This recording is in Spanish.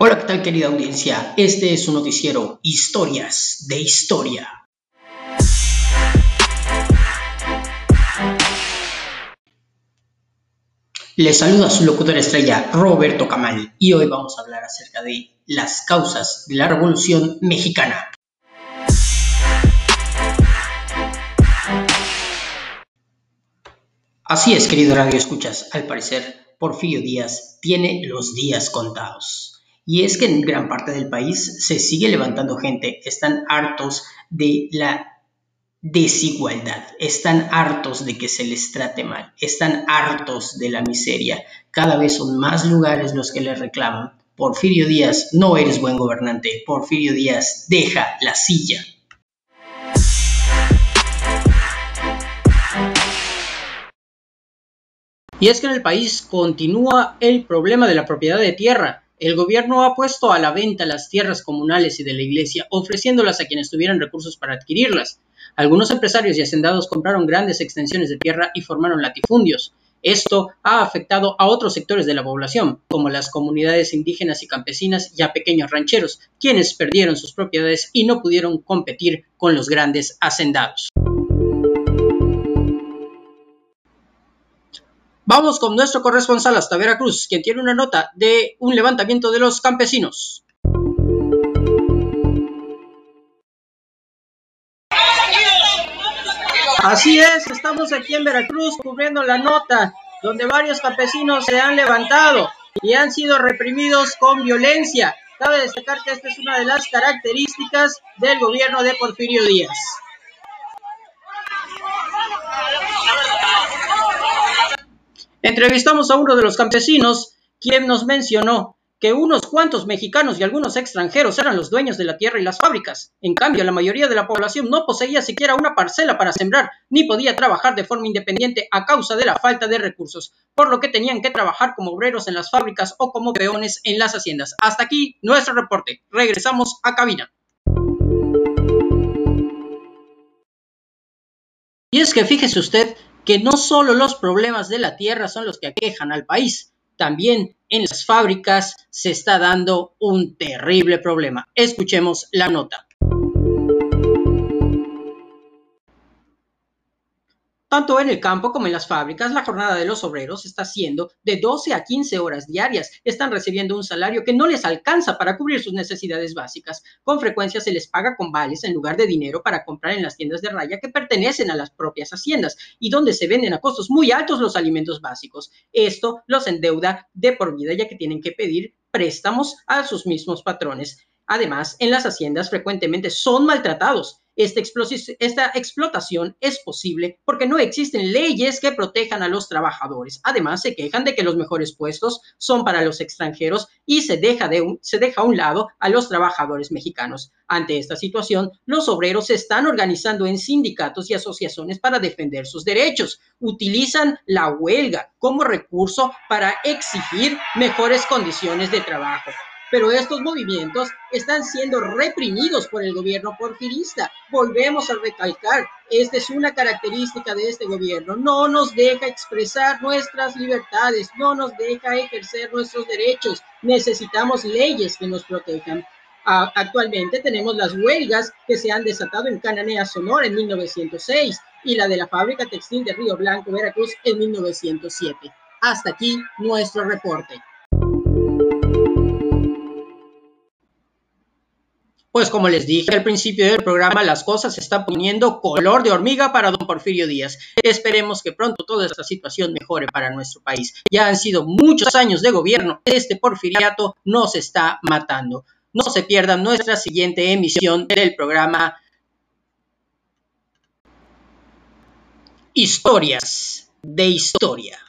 Hola, ¿qué tal querida audiencia? Este es su noticiero Historias de Historia. Les saluda su locutor estrella Roberto Camal y hoy vamos a hablar acerca de las causas de la Revolución Mexicana. Así es, querido radio escuchas, al parecer Porfirio Díaz tiene los días contados. Y es que en gran parte del país se sigue levantando gente, están hartos de la desigualdad, están hartos de que se les trate mal, están hartos de la miseria. Cada vez son más lugares los que les reclaman. Porfirio Díaz, no eres buen gobernante. Porfirio Díaz, deja la silla. Y es que en el país continúa el problema de la propiedad de tierra. El gobierno ha puesto a la venta las tierras comunales y de la iglesia, ofreciéndolas a quienes tuvieran recursos para adquirirlas. Algunos empresarios y hacendados compraron grandes extensiones de tierra y formaron latifundios. Esto ha afectado a otros sectores de la población, como las comunidades indígenas y campesinas y a pequeños rancheros, quienes perdieron sus propiedades y no pudieron competir con los grandes hacendados. Vamos con nuestro corresponsal hasta Veracruz, quien tiene una nota de un levantamiento de los campesinos. Así es, estamos aquí en Veracruz cubriendo la nota donde varios campesinos se han levantado y han sido reprimidos con violencia. Cabe destacar que esta es una de las características del gobierno de Porfirio Díaz. Entrevistamos a uno de los campesinos, quien nos mencionó que unos cuantos mexicanos y algunos extranjeros eran los dueños de la tierra y las fábricas. En cambio, la mayoría de la población no poseía siquiera una parcela para sembrar, ni podía trabajar de forma independiente a causa de la falta de recursos, por lo que tenían que trabajar como obreros en las fábricas o como peones en las haciendas. Hasta aquí nuestro reporte. Regresamos a cabina. Y es que fíjese usted que no solo los problemas de la tierra son los que aquejan al país, también en las fábricas se está dando un terrible problema. Escuchemos la nota. Tanto en el campo como en las fábricas, la jornada de los obreros está siendo de 12 a 15 horas diarias. Están recibiendo un salario que no les alcanza para cubrir sus necesidades básicas. Con frecuencia se les paga con vales en lugar de dinero para comprar en las tiendas de raya que pertenecen a las propias haciendas y donde se venden a costos muy altos los alimentos básicos. Esto los endeuda de por vida ya que tienen que pedir préstamos a sus mismos patrones. Además, en las haciendas frecuentemente son maltratados esta, explotación es posible porque no existen leyes que protejan a los trabajadores. Además, se quejan de que los mejores puestos son para los extranjeros y se deja, de se deja a un lado a los trabajadores mexicanos. Ante esta situación, los obreros se están organizando en sindicatos y asociaciones para defender sus derechos. Utilizan la huelga como recurso para exigir mejores condiciones de trabajo pero estos movimientos están siendo reprimidos por el gobierno porfirista. Volvemos a recalcar, esta es una característica de este gobierno, no nos deja expresar nuestras libertades, no nos deja ejercer nuestros derechos, necesitamos leyes que nos protejan. Actualmente tenemos las huelgas que se han desatado en Cananea, Sonora en 1906 y la de la fábrica textil de Río Blanco, Veracruz en 1907. Hasta aquí nuestro reporte. Pues como les dije al principio del programa, las cosas se están poniendo color de hormiga para don Porfirio Díaz. Esperemos que pronto toda esta situación mejore para nuestro país. Ya han sido muchos años de gobierno, este porfiriato nos está matando. No se pierdan nuestra siguiente emisión del programa Historias de Historia.